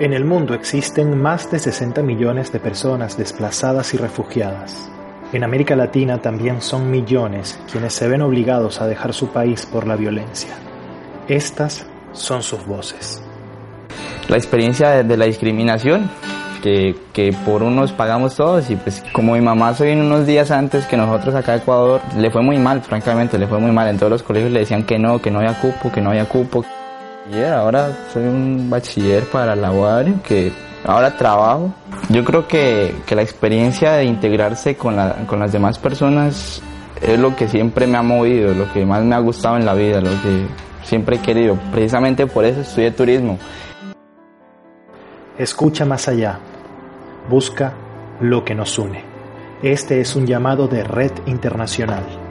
En el mundo existen más de 60 millones de personas desplazadas y refugiadas. En América Latina también son millones quienes se ven obligados a dejar su país por la violencia. Estas son sus voces. La experiencia de la discriminación, que, que, por unos pagamos todos y pues como mi mamá se vino unos días antes que nosotros acá en Ecuador, le fue muy mal, francamente, le fue muy mal. En todos los colegios le decían que no, que no había cupo, que no había cupo. Ahora soy un bachiller para la UAR, que ahora trabajo. Yo creo que, que la experiencia de integrarse con, la, con las demás personas es lo que siempre me ha movido, lo que más me ha gustado en la vida, lo que siempre he querido. Precisamente por eso estudié turismo. Escucha más allá. Busca lo que nos une. Este es un llamado de Red Internacional.